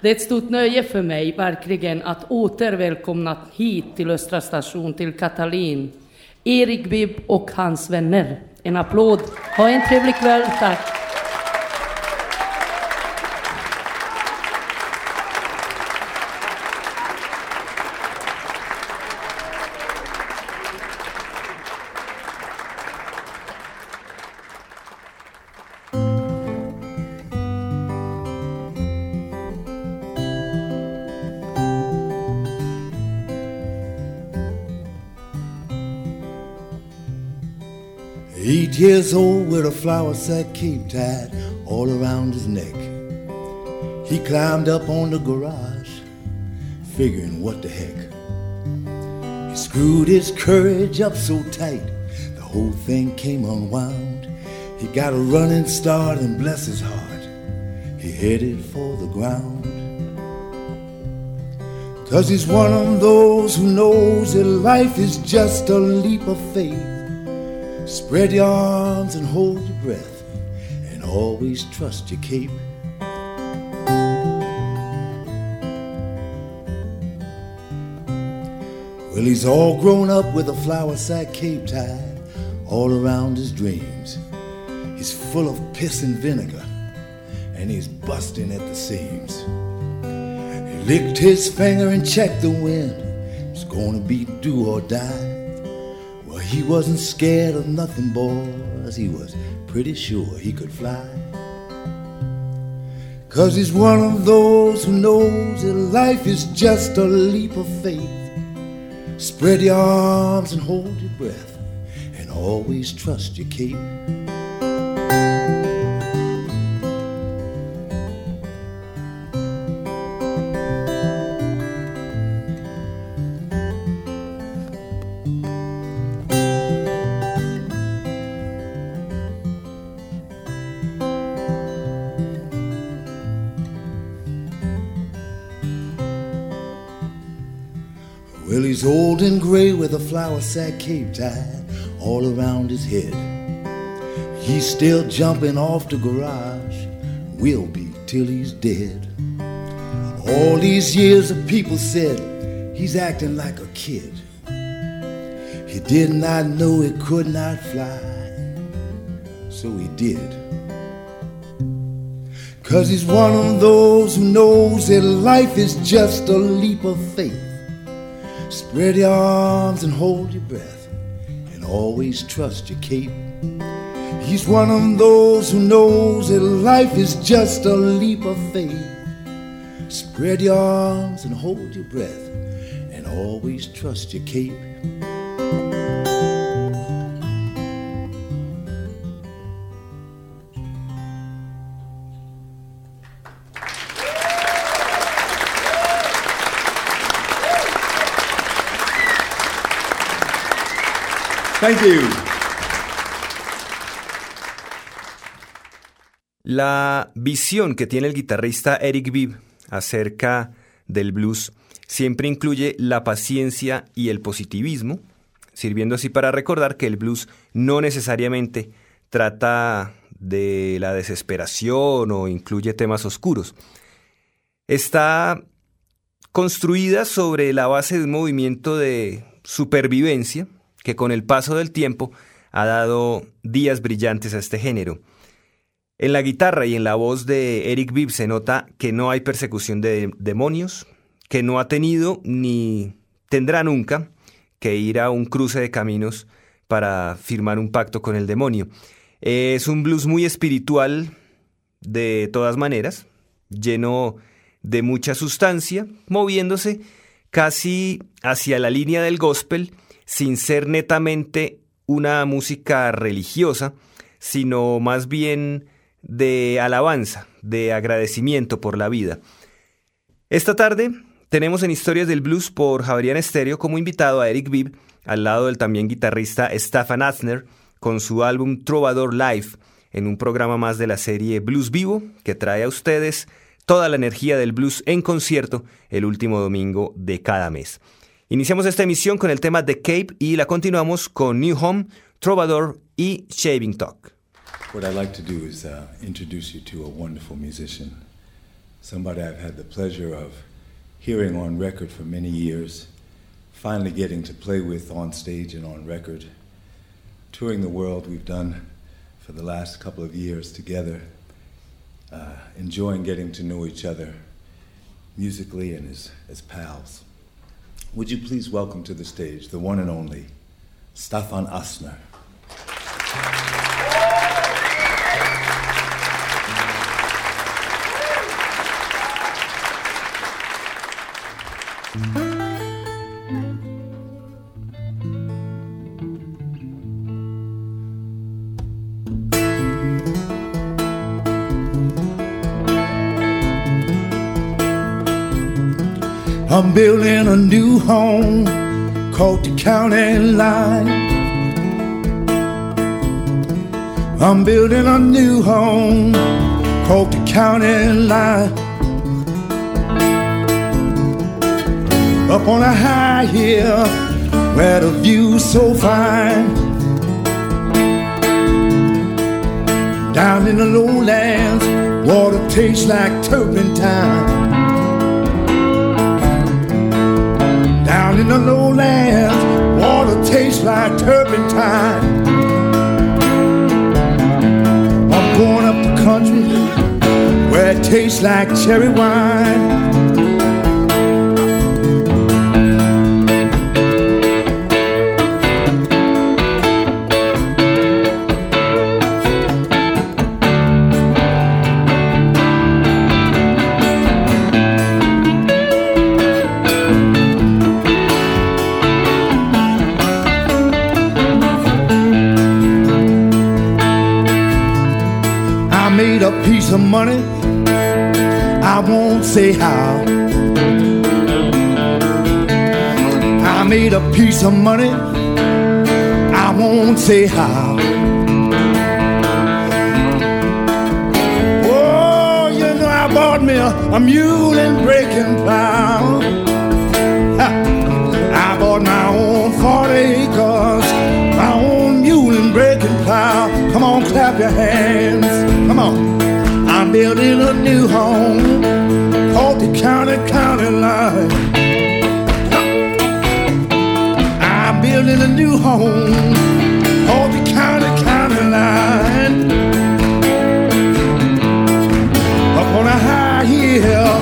Det är ett stort nöje för mig verkligen att återvälkomna hit till Östra station till Katalin, Erik Bibb och hans vänner. En applåd. Ha en trevlig kväll. Tack. A sack cape tied all around his neck. He climbed up on the garage, figuring what the heck. He screwed his courage up so tight, the whole thing came unwound. He got a running start and bless his heart, he headed for the ground. Cause he's one of those who knows that life is just a leap of faith. Spread your arms and hold your breath, and always trust your cape. Well, he's all grown up with a flower sack cape tied all around his dreams. He's full of piss and vinegar, and he's busting at the seams. He licked his finger and checked the wind. It's gonna be do or die. He wasn't scared of nothing, boys. He was pretty sure he could fly. Cause he's one of those who knows that life is just a leap of faith. Spread your arms and hold your breath, and always trust your cape. Flour sack cape tied all around his head. He's still jumping off the garage, will be till he's dead. All these years of people said he's acting like a kid. He did not know he could not fly, so he did. Cause he's one of those who knows that life is just a leap of faith. Spread your arms and hold your breath, and always trust your cape. He's one of those who knows that life is just a leap of faith. Spread your arms and hold your breath, and always trust your cape. La visión que tiene el guitarrista Eric Bibb acerca del blues siempre incluye la paciencia y el positivismo, sirviendo así para recordar que el blues no necesariamente trata de la desesperación o incluye temas oscuros. Está construida sobre la base de un movimiento de supervivencia que con el paso del tiempo ha dado días brillantes a este género. En la guitarra y en la voz de Eric Bibb se nota que no hay persecución de demonios, que no ha tenido ni tendrá nunca que ir a un cruce de caminos para firmar un pacto con el demonio. Es un blues muy espiritual de todas maneras, lleno de mucha sustancia, moviéndose casi hacia la línea del gospel, sin ser netamente una música religiosa, sino más bien de alabanza, de agradecimiento por la vida. Esta tarde tenemos en Historias del Blues por Javerian Estéreo como invitado a Eric Bibb, al lado del también guitarrista Stefan Atzner, con su álbum Trovador Live, en un programa más de la serie Blues Vivo, que trae a ustedes toda la energía del blues en concierto el último domingo de cada mes. Iniciamos esta emisión con el tema The Cape y la continuamos con New Home, Trovador y Shaving Talk. What I'd like to do is uh, introduce you to a wonderful musician, somebody I've had the pleasure of hearing on record for many years, finally getting to play with on stage and on record. Touring the world we've done for the last couple of years together, uh, enjoying getting to know each other musically and as, as pals. Would you please welcome to the stage the one and only Staffan Astner. Building a new home called the county line. I'm building a new home called the county line. Up on a high hill where the view's so fine. Down in the lowlands, water tastes like turpentine. Down in the lowlands, water tastes like turpentine. I'm going up the country where it tastes like cherry wine. Of money. I won't say how. I made a piece of money. I won't say how. Oh, you know I bought me a, a mule and breaking plow. I bought my own 40 acres, my own mule and breaking plow. Come on, clap your hands. On. Building a new home called the county county line. I'm building a new home called the county county line. Up on a high hill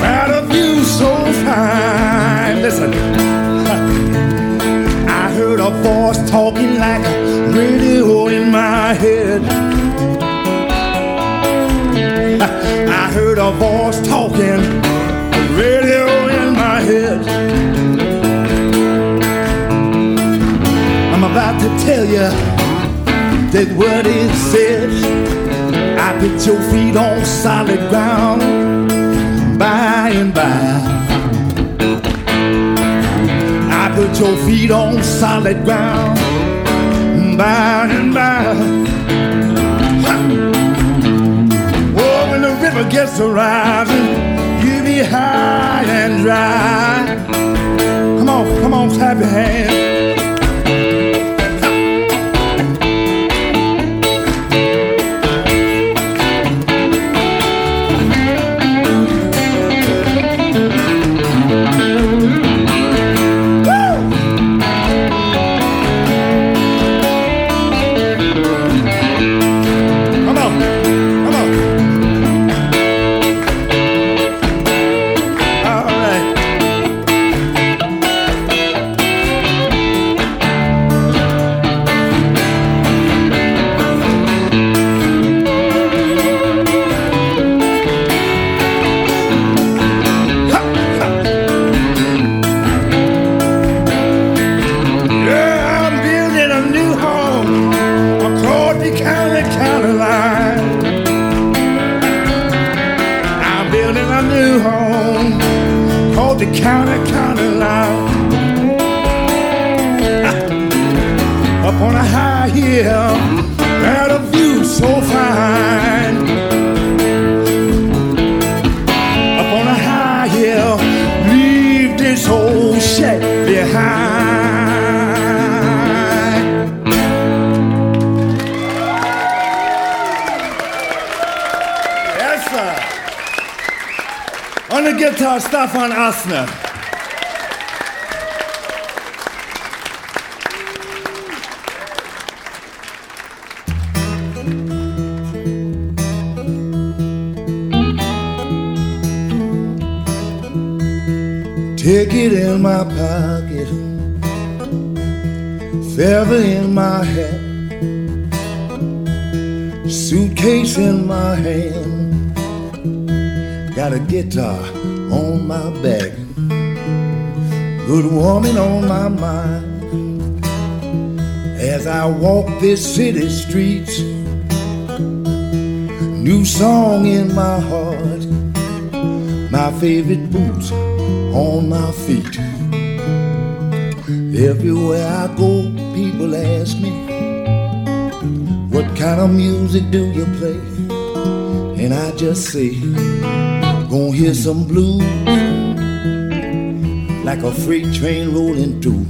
where the view's so fine. Listen, I heard a voice talking like a radio in my head. I heard a voice talking, radio in my head. I'm about to tell you that what it said. I put your feet on solid ground by and by. I put your feet on solid ground by and by. Gets to rising, you be high and dry. Come on, come on, clap your hands. on a high hill at a view so fine. Up on a high hill, leave this old shack behind. Yes, sir. On the guitar, Stefan Astner. Ticket in my pocket, feather in my hat, suitcase in my hand, got a guitar on my back, good woman on my mind. As I walk this city streets, new song in my heart, my favorite boots on my feet. Everywhere I go, people ask me, What kind of music do you play? And I just say, Gonna hear some blues like a freight train rolling through.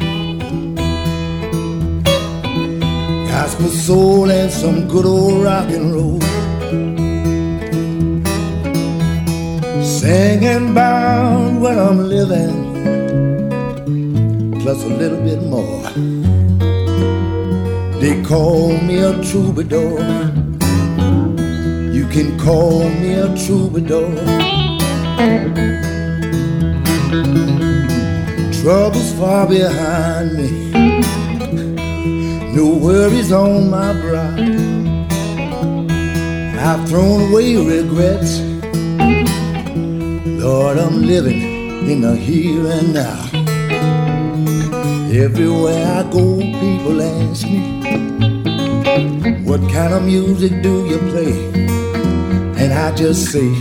Gospel soul and some good old rock and roll. Singing about what I'm living, plus a little bit more. They call me a troubadour. You can call me a troubadour. Troubles far behind me, no worries on my brow. I've thrown away regrets Lord, I'm living in the here and now. Everywhere I go, people ask me, What kind of music do you play? And I just say,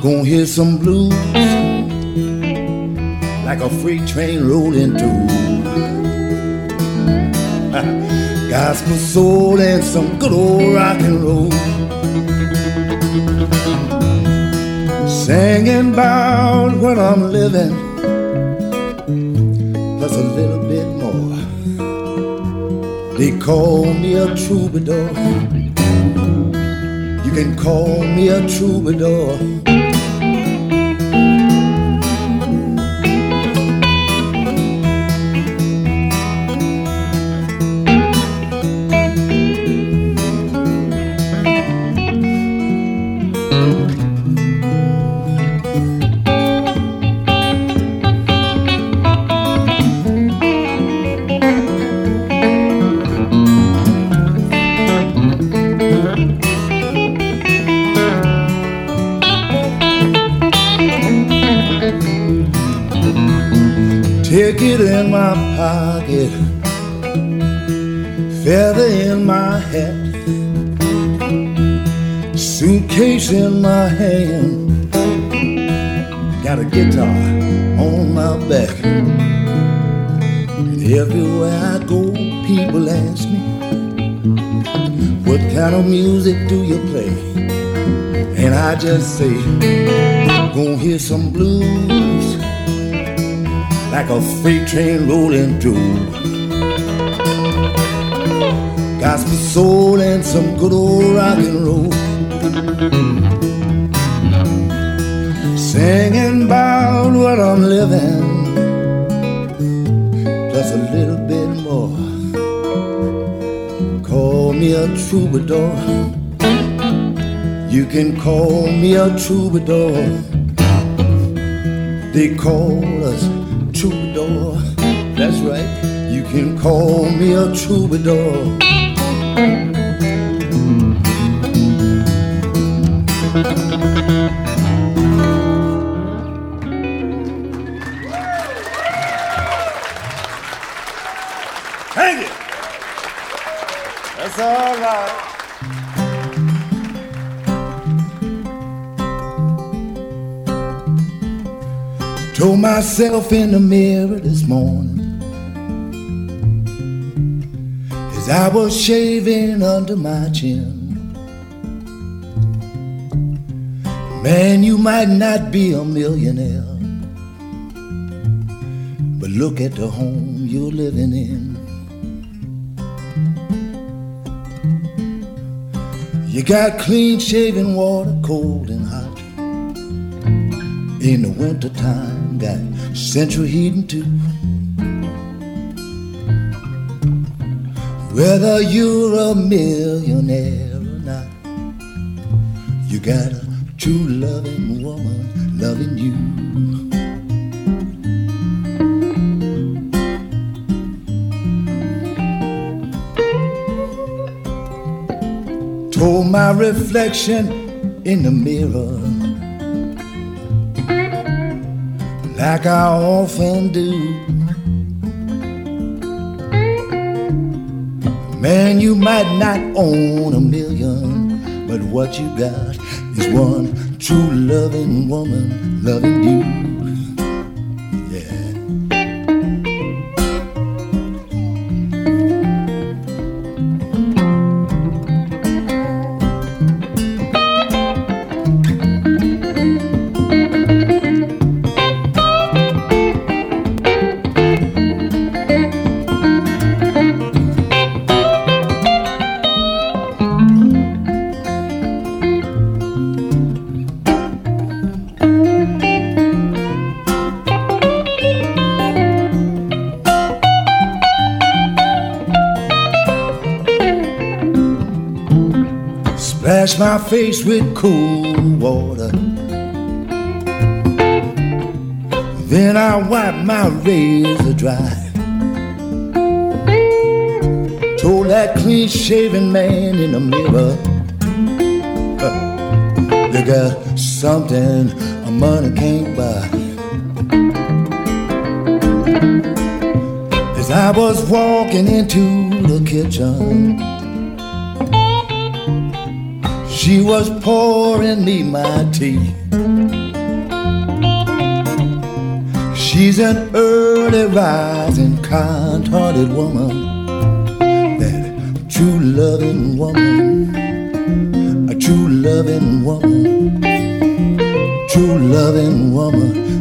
Gonna hear some blues like a freight train rolling through. Gospel soul and some good old rock and roll. Singing about what I'm living, plus a little bit more. They call me a troubadour. You can call me a troubadour. In my hand, got a guitar on my back. And everywhere I go, people ask me, What kind of music do you play? And I just say, Gonna hear some blues like a freight train rolling through. Gospel soul and some good old rock and roll. Singing about what I'm living, plus a little bit more. Call me a troubadour. You can call me a troubadour. They call us troubadour. That's right, you can call me a troubadour. That's all right. Told myself in the mirror this morning as I was shaving under my chin. Man, you might not be a millionaire, but look at the home you're living in. You got clean shaven water, cold and hot. in the wintertime. Got central heating too. Whether you're a millionaire or not, you got a true loving woman loving you. Told my reflection in the mirror like I often do. Man, you might not own a million, but what you got is one true loving woman loving you. My face with cool water. Then I wipe my razor dry. Told that clean shaven man in the mirror, you got something money can't buy. As I was walking into the kitchen. She was pouring me my tea. She's an early rising, kind hearted woman. That true loving woman. A true loving woman. True loving woman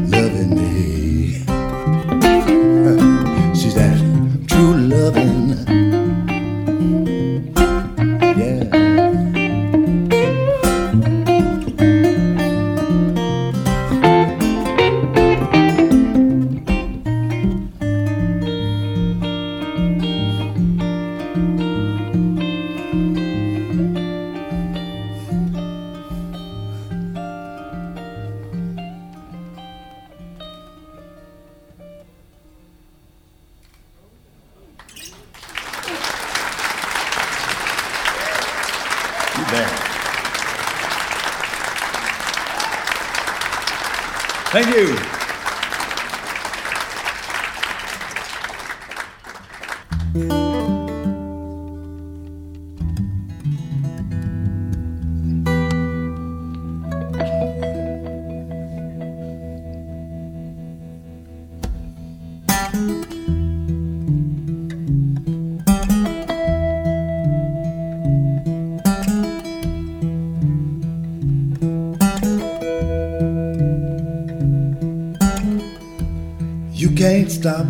can't stop.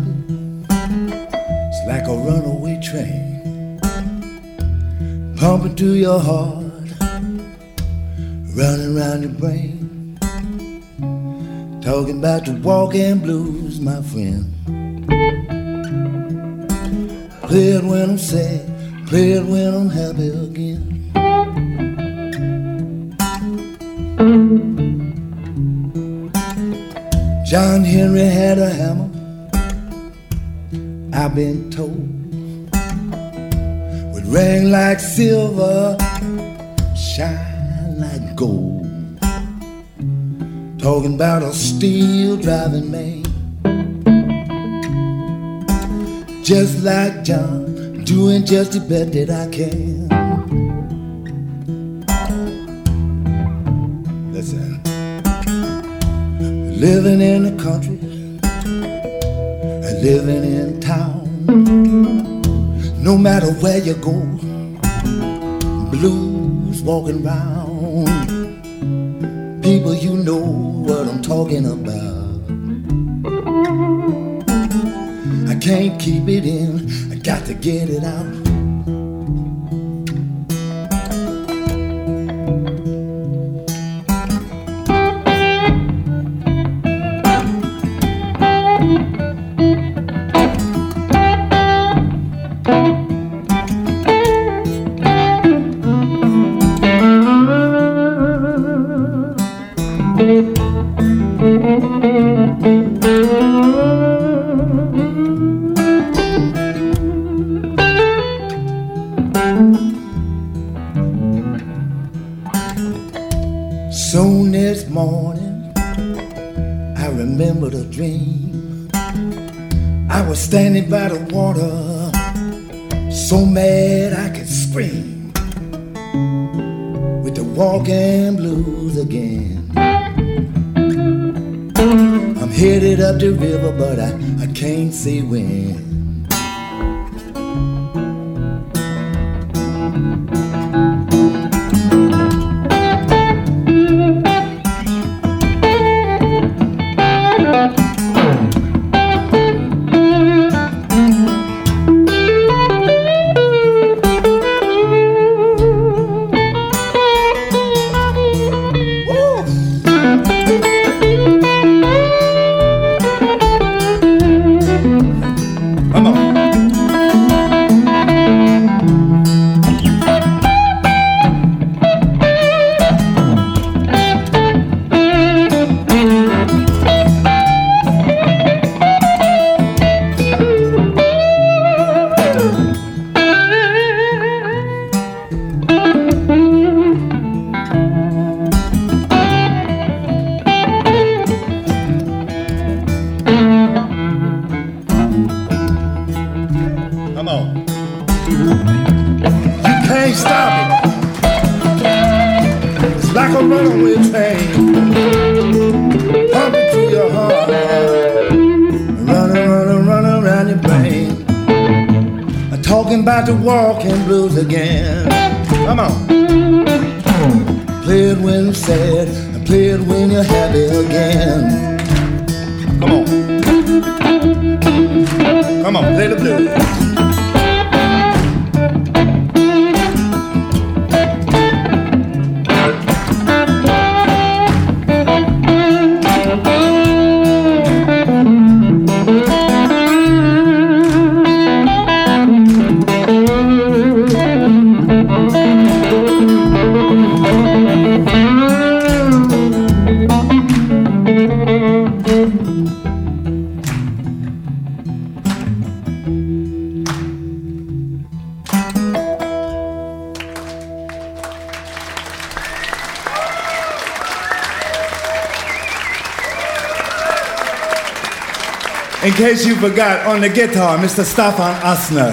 It's like a runaway train pumping through your heart, running around your brain. Talking about the walking blues, my friend. Shine like gold. Talking about a steel driving man, just like John, doing just the best that I can. Listen, living in the country, and living in town. No matter where you go, blues walking round. People, you know what I'm talking about. I can't keep it in, I got to get it out. Headed up the river, but I, I can't see when. Case you forgot, on the guitar, Mr. Stefan Asner.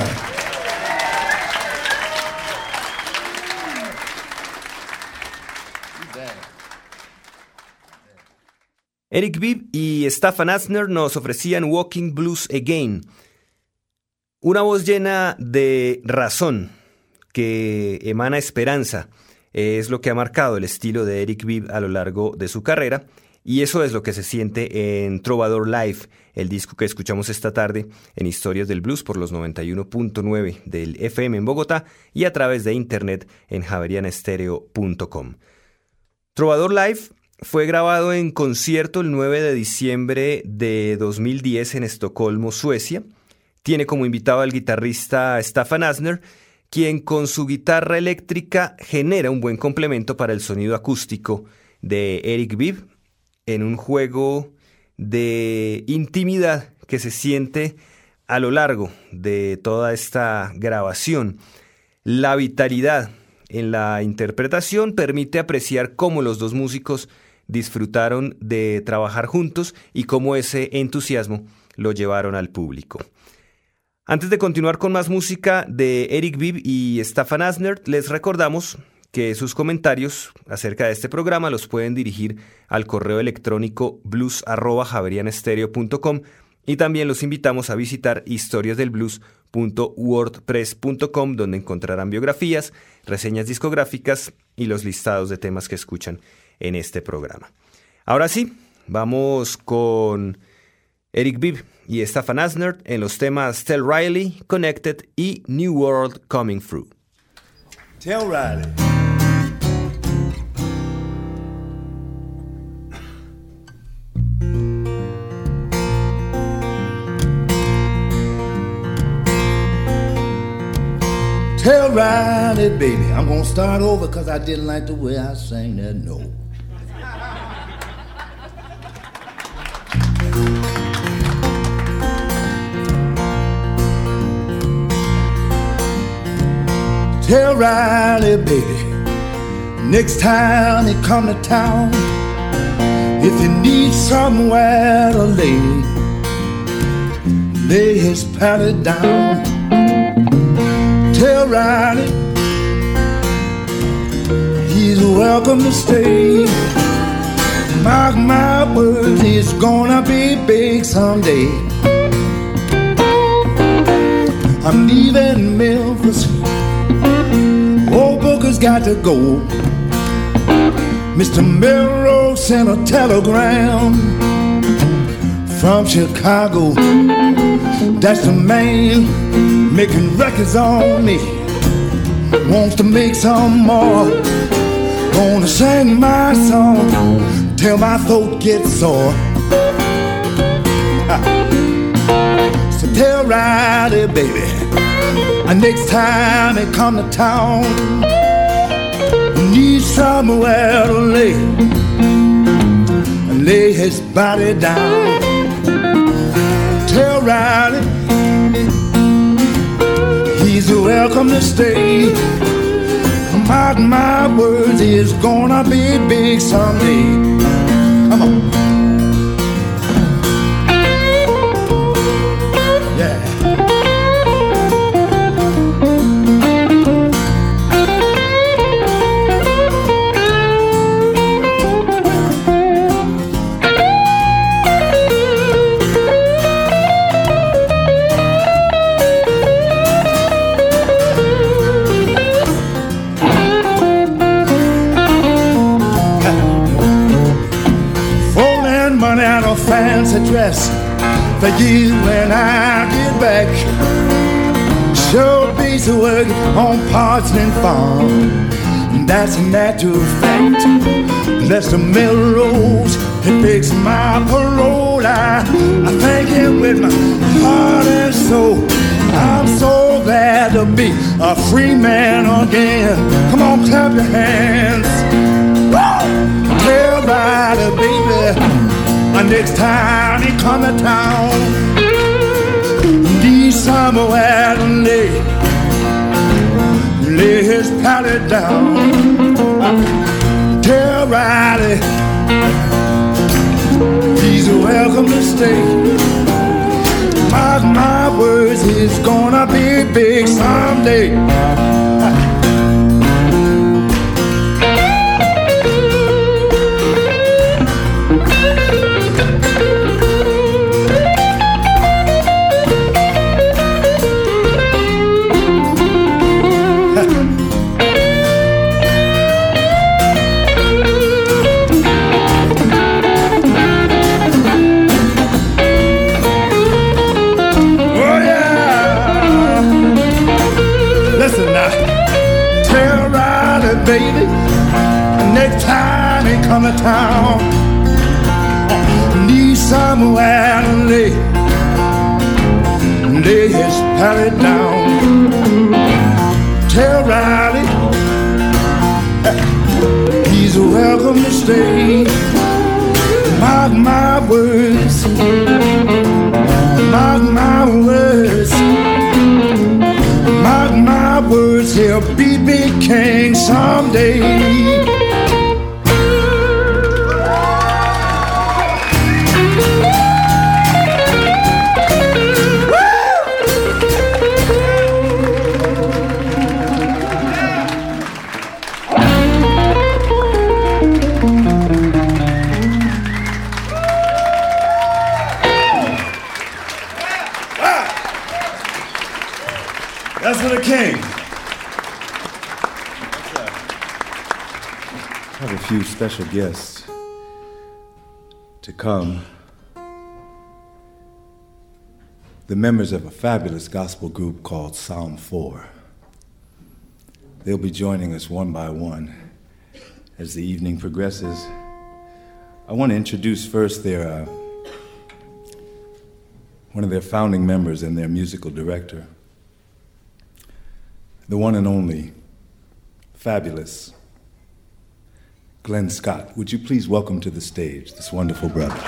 Eric Bibb y Staffan Asner nos ofrecían Walking Blues Again, una voz llena de razón que emana esperanza. Es lo que ha marcado el estilo de Eric Bibb a lo largo de su carrera y eso es lo que se siente en Trovador Live, el disco que escuchamos esta tarde en Historias del Blues por los 91.9 del FM en Bogotá y a través de internet en javerianestereo.com. Trovador Live fue grabado en concierto el 9 de diciembre de 2010 en Estocolmo, Suecia. Tiene como invitado al guitarrista Staffan Asner, quien con su guitarra eléctrica genera un buen complemento para el sonido acústico de Eric Bibb en un juego de intimidad que se siente a lo largo de toda esta grabación. La vitalidad en la interpretación permite apreciar cómo los dos músicos disfrutaron de trabajar juntos y cómo ese entusiasmo lo llevaron al público. Antes de continuar con más música de Eric Bibb y Staffan Asner, les recordamos que sus comentarios acerca de este programa los pueden dirigir al correo electrónico blues@javerianestereo.com y también los invitamos a visitar historiasdelblues.wordpress.com donde encontrarán biografías, reseñas discográficas y los listados de temas que escuchan en este programa. Ahora sí, vamos con Eric Bibb y Staffan Asner en los temas Tell Riley, Connected y New World Coming Through. Tell Riley. Tell Riley, baby, I'm gonna start over because I didn't like the way I sang that note. Tell Riley, baby, next time he come to town, if he needs somewhere to lay, lay his pallet down. Tell Riley he's welcome to stay. Mark my words, he's gonna be big someday. I'm leaving Memphis. Old Booker's got to go. Mr. Melrose sent a telegram from Chicago. That's the man making records on me. Wants to make some more. Gonna sing my song till my throat gets sore. Ah. So tell Riley, baby, uh, next time he come to town, need somewhere to lay, and lay his body down. Tell Riley he's welcome to stay. Mark my words, he's gonna be big someday. Come on. Dress for you when I get back. Sure piece of work on Parchman Farm. And that's a natural fact. Lester Melrose, he fixed my parole. I, I thank him with my heart and soul. I'm so glad to be a free man again. Come on, clap your hands. Woo! Tell baby. And next time he come to town, need somewhere lay, lay his pallet down. Tell Riley he's welcome to stay. Mark my words, he's gonna be big someday. Town. Need somewhere to lay, lay his pallet down. Tell Riley he's welcome to stay. Mark my words, mark my words, mark my words. He'll be big king someday. Special guests to come. The members of a fabulous gospel group called Psalm 4. They'll be joining us one by one as the evening progresses. I want to introduce first their uh, one of their founding members and their musical director, the one and only fabulous Glenn Scott. Would you please welcome to the stage this wonderful brother?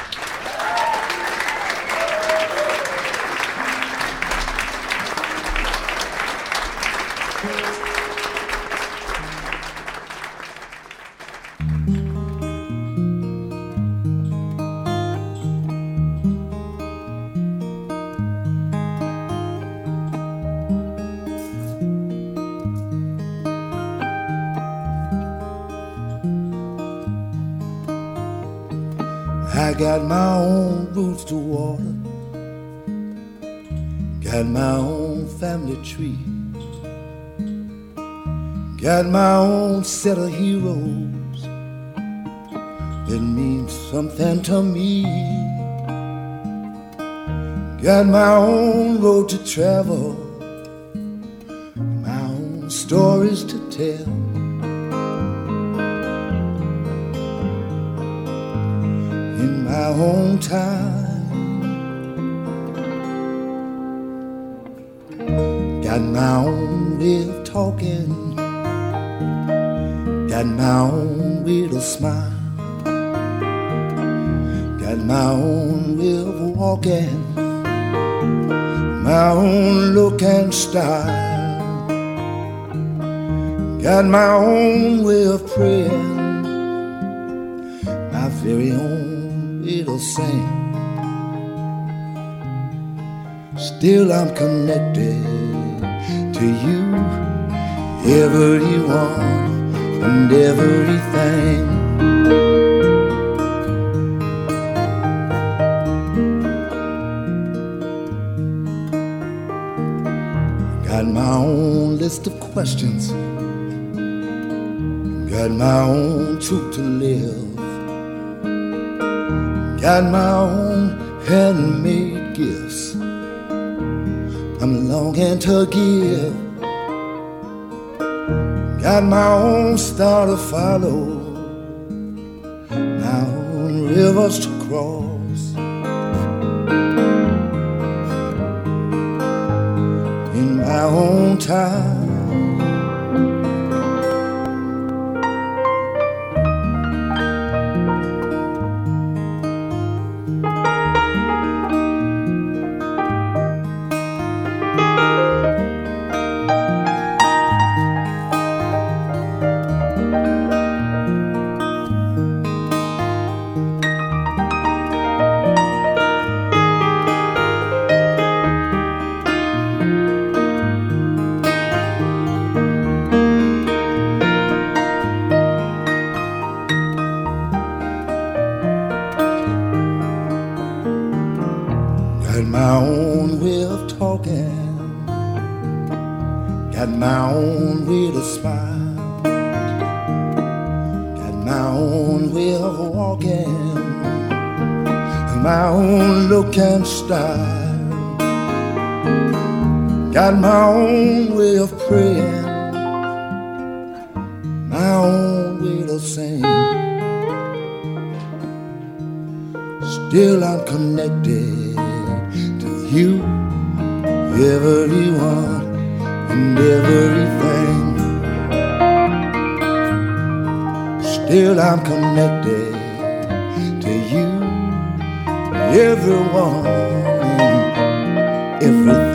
Got my own family tree, got my own set of heroes that mean something to me. Got my own road to travel, my own stories to tell. In my own my own way of talking, got my own way smile, got my own way of walking. My own look and style. Got my own way of praying, my very own way to. Still, I'm connected to you, everyone and everything. Got my own list of questions. Got my own truth to live. Got my own handmade I'm longing to give. Got my own star to follow. My own rivers to Got my own way of praying. My own way to sing. Still I'm connected to you, everyone and everything. Still I'm connected to you, everyone everything.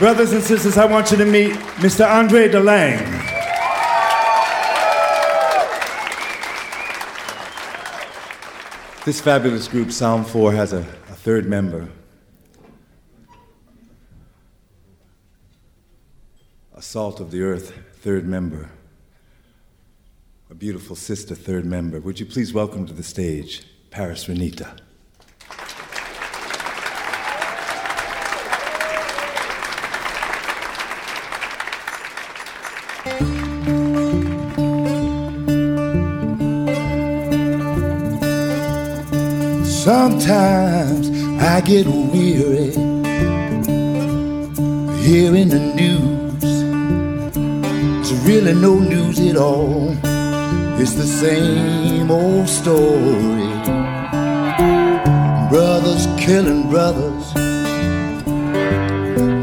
Brothers and sisters, I want you to meet Mr. Andre DeLange. This fabulous group, Psalm 4, has a, a third member. A salt of the earth, third member. A beautiful sister, third member. Would you please welcome to the stage Paris Renita? Sometimes I get weary hearing the news. It's really no news at all. It's the same old story. Brothers killing brothers.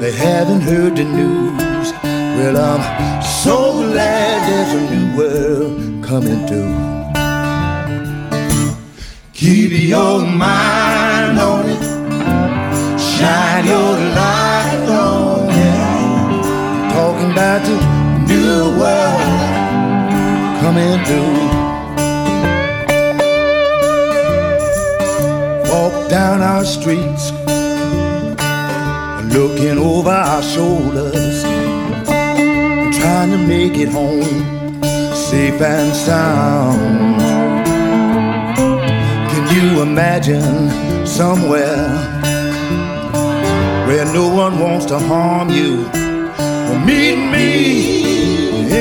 They haven't heard the news. Well, I'm so glad there's a new world coming through. Keep your mind on it. Shine your light on it. Talking about the new world coming through. Walk down our streets, looking over our shoulders, trying to make it home safe and sound you imagine somewhere where no one wants to harm you? Well, meet me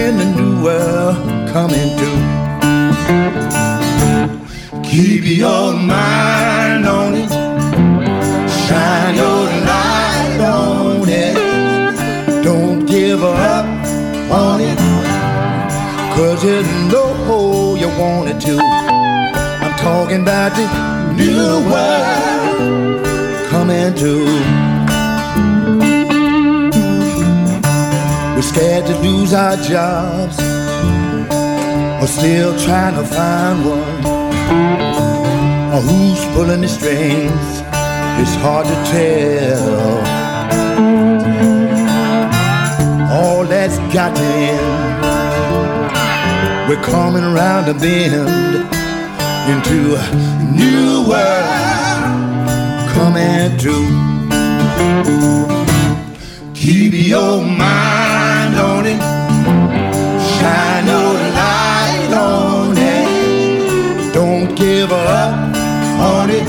in the new world coming to. Keep your mind on it, shine your light on it. Don't give up on it, cause you know you want it to talking about the new world coming to. We're scared to lose our jobs, or still trying to find one. Or who's pulling the strings? It's hard to tell. All that's got to end. We're coming around the bend into a new world coming true. Keep your mind on it, shine your light on it. Don't give up on it,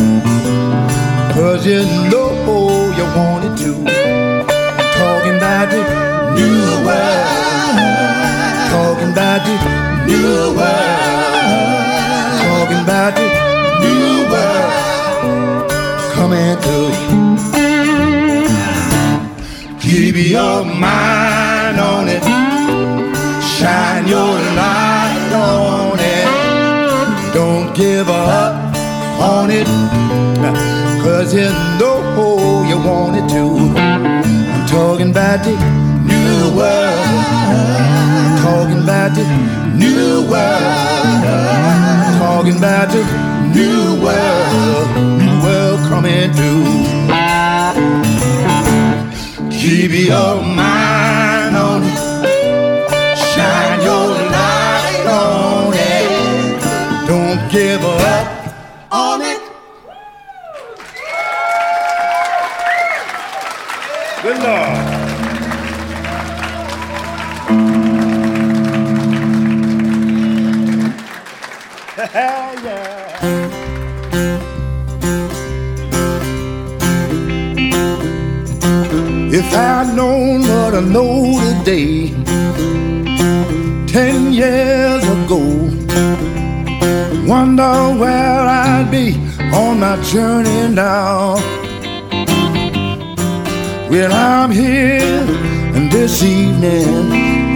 cause you know you want it to. I'm talking about the new world, talking about the new world talking about the new world coming you. Keep your mind on it, shine your light on it. Don't give up on it, cause you know you want it to. I'm talking about the new world, talking about the new world. Talking about the new world, new world coming through. Keep your mind on it, shine your light on it. Don't give up If I'd known what I know today, ten years ago, wonder where I'd be on my journey now. Well, I'm here and this evening,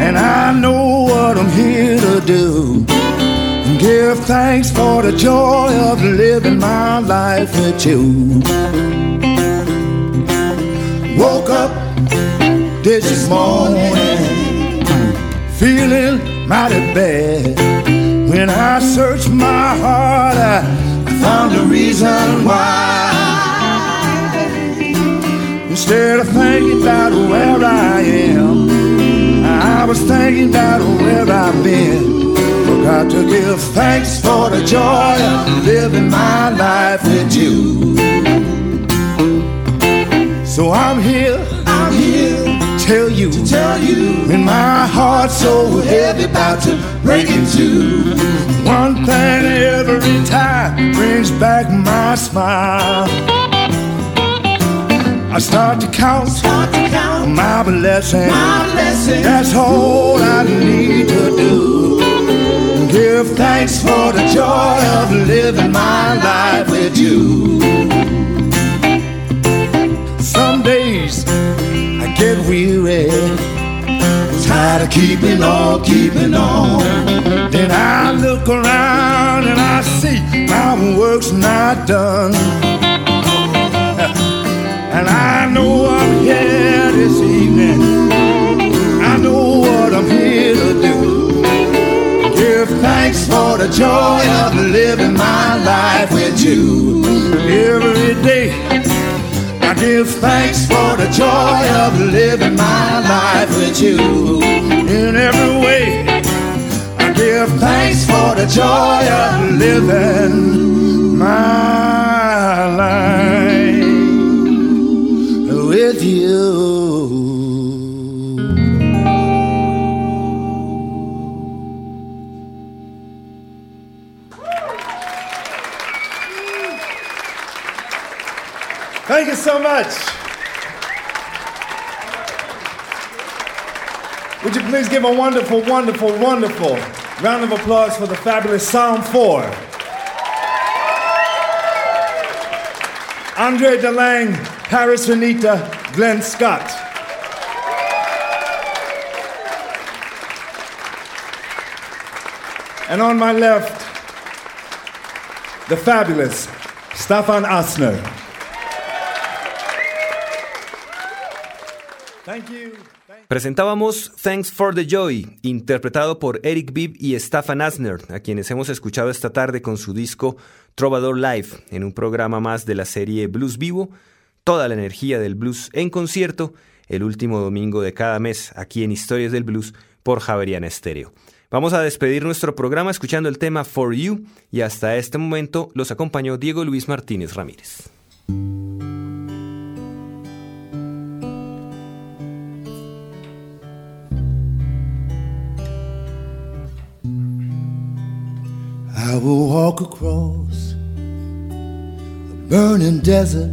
and I know what I'm here to do. Give thanks for the joy of living my life with you. Woke up this morning feeling mighty bad. When I searched my heart, I found a reason why. Instead of thinking about where I am, I was thinking about where I've been. Forgot to give thanks for the joy of living my life with you. So I'm here, I'm here to tell you, to tell you, when my heart's so heavy about to break in two. One thing every time brings back my smile. I start to count, start to count my blessings. My blessings. That's all I need to do. Give thanks for the joy of living my life with you. Get weary, tired of keeping on, keeping on. Then I look around and I see my work's not done. And I know I'm here this evening. I know what I'm here to do. Give thanks for the joy of living my life with you. Every day, give thanks for the joy of living my life with you. In every way, I give thanks for the joy of living my life with you. So much. Would you please give a wonderful, wonderful, wonderful round of applause for the fabulous Psalm 4? Andre DeLange, Paris Renita, Glenn Scott. And on my left, the fabulous Steffan Astner. Thank you. Presentábamos Thanks for the Joy, interpretado por Eric Bibb y Stefan Asner, a quienes hemos escuchado esta tarde con su disco Trovador Live, en un programa más de la serie Blues Vivo, toda la energía del blues en concierto, el último domingo de cada mes aquí en Historias del Blues por Javeriana Estéreo. Vamos a despedir nuestro programa escuchando el tema For You y hasta este momento los acompañó Diego Luis Martínez Ramírez. I will walk across a burning desert,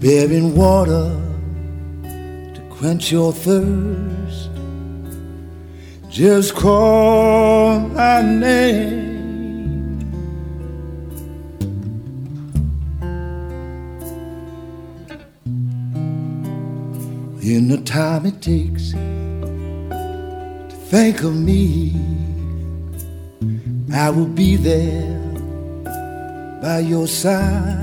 bearing water to quench your thirst. Just call my name. In the time it takes to think of me. I will be there by your side.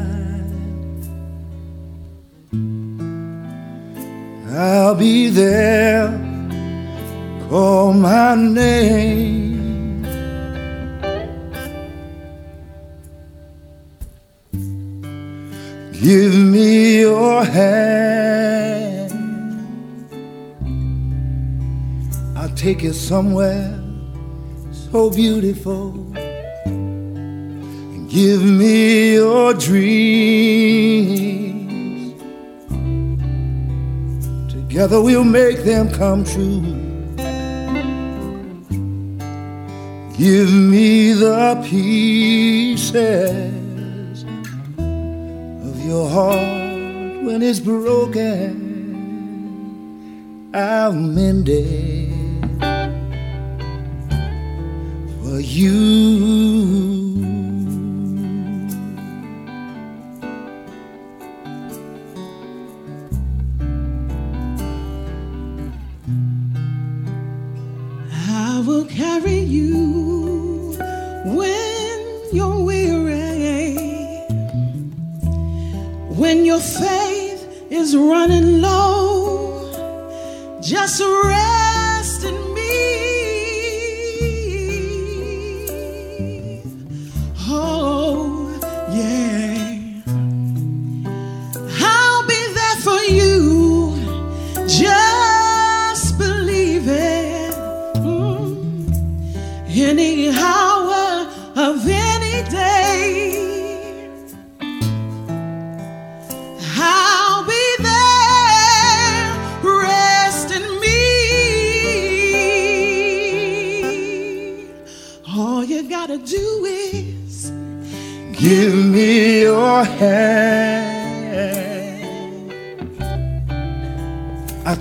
I'll be there, call my name. Give me your hand. I'll take you somewhere so beautiful. And give me your dreams. Together we'll make them come true. Give me the pieces of your heart when it's broken. I'll mend it you.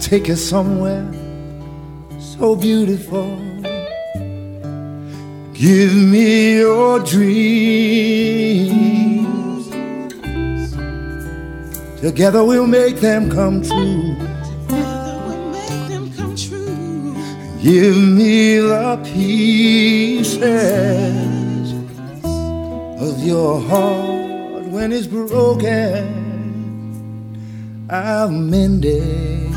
Take you somewhere so beautiful. Give me your dreams. Together we'll make them come true. Together we'll make them come true. Give me the pieces of your heart when it's broken. I'll mend it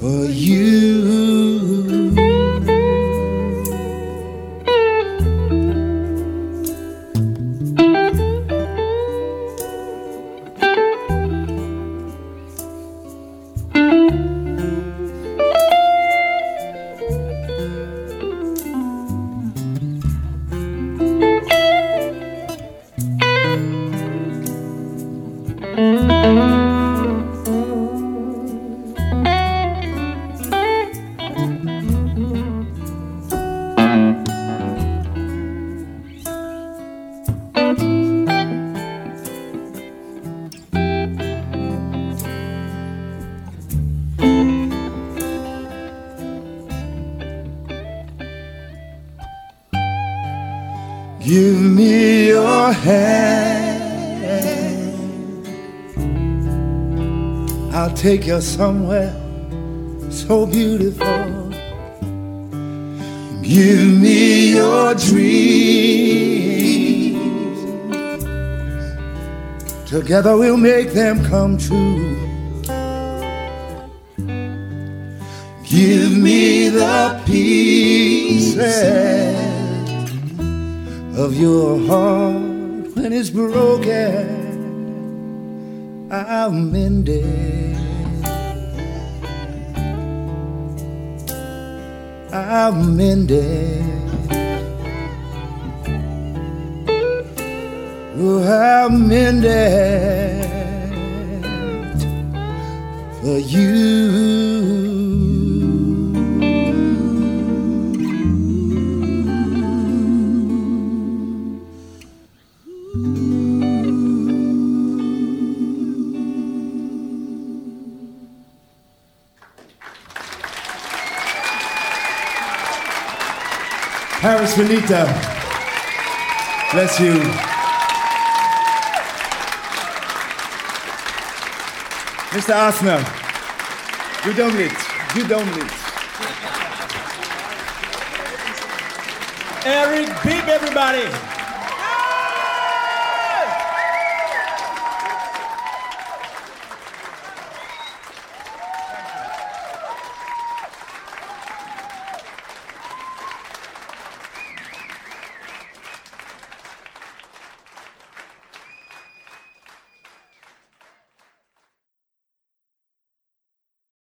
for you. Take you somewhere so beautiful. Give me your dreams. Together we'll make them come true. Give me the pieces of your heart when it's broken. I'll mend it. I'll mend it. Oh, I'll mend it for you. Benita. Bless you. Mr. Astner. You don't need. Eric Bibb, everybody.